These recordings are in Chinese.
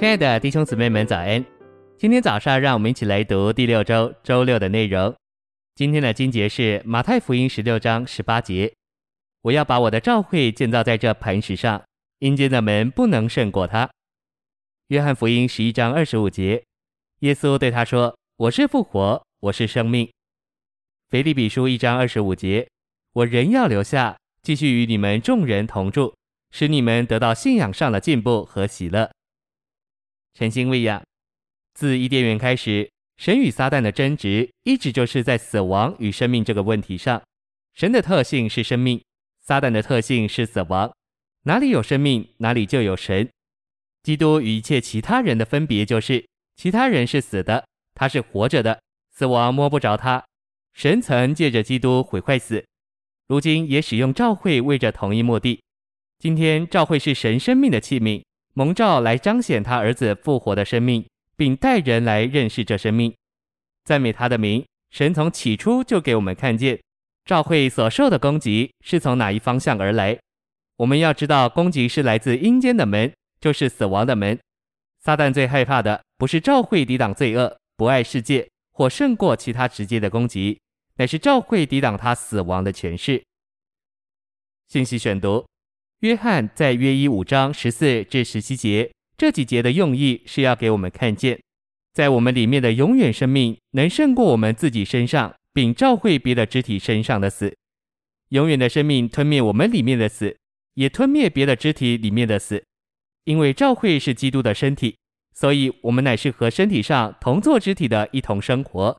亲爱的弟兄姊妹们，早安！今天早上，让我们一起来读第六周周六的内容。今天的经节是马太福音十六章十八节：“我要把我的教会建造在这磐石上，阴间的门不能胜过它。”约翰福音十一章二十五节，耶稣对他说：“我是复活，我是生命。”腓立比书一章二十五节：“我仍要留下，继续与你们众人同住，使你们得到信仰上的进步和喜乐。”晨星喂养，自伊甸园开始，神与撒旦的争执一直就是在死亡与生命这个问题上。神的特性是生命，撒旦的特性是死亡。哪里有生命，哪里就有神。基督与一切其他人的分别就是，其他人是死的，他是活着的，死亡摸不着他。神曾借着基督毁坏死，如今也使用教会为着同一目的。今天教会是神生命的器皿。蒙召来彰显他儿子复活的生命，并带人来认识这生命，赞美他的名。神从起初就给我们看见，教会所受的攻击是从哪一方向而来。我们要知道，攻击是来自阴间的门，就是死亡的门。撒旦最害怕的不是教会抵挡罪恶、不爱世界或胜过其他直接的攻击，乃是教会抵挡他死亡的权势。信息选读。约翰在约一五章十四至十七节这几节的用意是要给我们看见，在我们里面的永远生命能胜过我们自己身上，并召会别的肢体身上的死。永远的生命吞灭我们里面的死，也吞灭别的肢体里面的死。因为召会是基督的身体，所以我们乃是和身体上同作肢体的一同生活。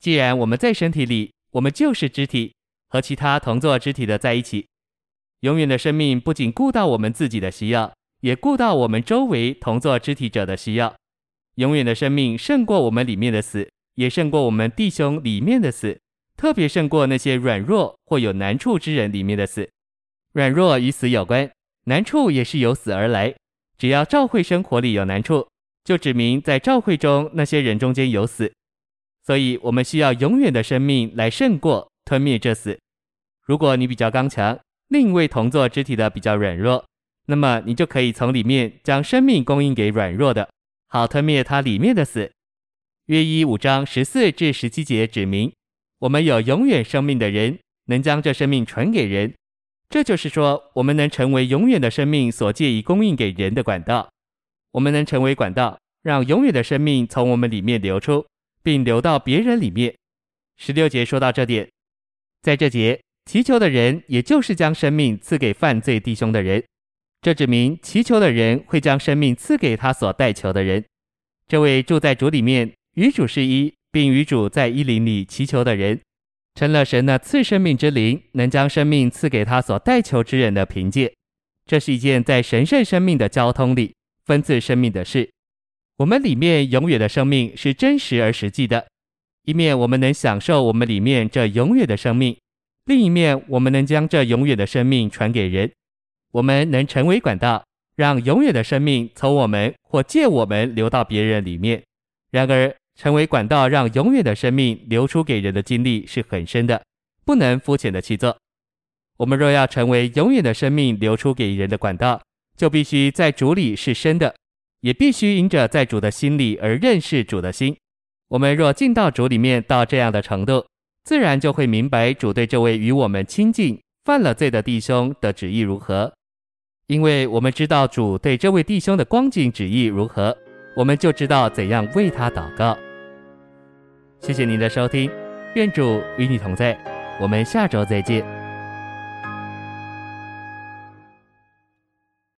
既然我们在身体里，我们就是肢体，和其他同作肢体的在一起。永远的生命不仅顾到我们自己的需要，也顾到我们周围同作肢体者的需要。永远的生命胜过我们里面的死，也胜过我们弟兄里面的死，特别胜过那些软弱或有难处之人里面的死。软弱与死有关，难处也是由死而来。只要教会生活里有难处，就指明在教会中那些人中间有死。所以我们需要永远的生命来胜过吞灭这死。如果你比较刚强，另一位同作肢体的比较软弱，那么你就可以从里面将生命供应给软弱的，好吞灭他里面的死。约一五章十四至十七节指明，我们有永远生命的人，能将这生命传给人。这就是说，我们能成为永远的生命所借以供应给人的管道。我们能成为管道，让永远的生命从我们里面流出，并流到别人里面。十六节说到这点，在这节。祈求的人，也就是将生命赐给犯罪弟兄的人。这指明祈求的人会将生命赐给他所代求的人。这位住在主里面，与主是一，并与主在一灵里祈求的人，成了神那赐生命之灵，能将生命赐给他所代求之人的凭借。这是一件在神圣生命的交通里分赐生命的事。我们里面永远的生命是真实而实际的，一面我们能享受我们里面这永远的生命。另一面，我们能将这永远的生命传给人，我们能成为管道，让永远的生命从我们或借我们流到别人里面。然而，成为管道让永远的生命流出给人的经历是很深的，不能肤浅的去做。我们若要成为永远的生命流出给人的管道，就必须在主里是深的，也必须因着在主的心里而认识主的心。我们若进到主里面到这样的程度，自然就会明白主对这位与我们亲近、犯了罪的弟兄的旨意如何，因为我们知道主对这位弟兄的光景旨意如何，我们就知道怎样为他祷告。谢谢您的收听，愿主与你同在，我们下周再见。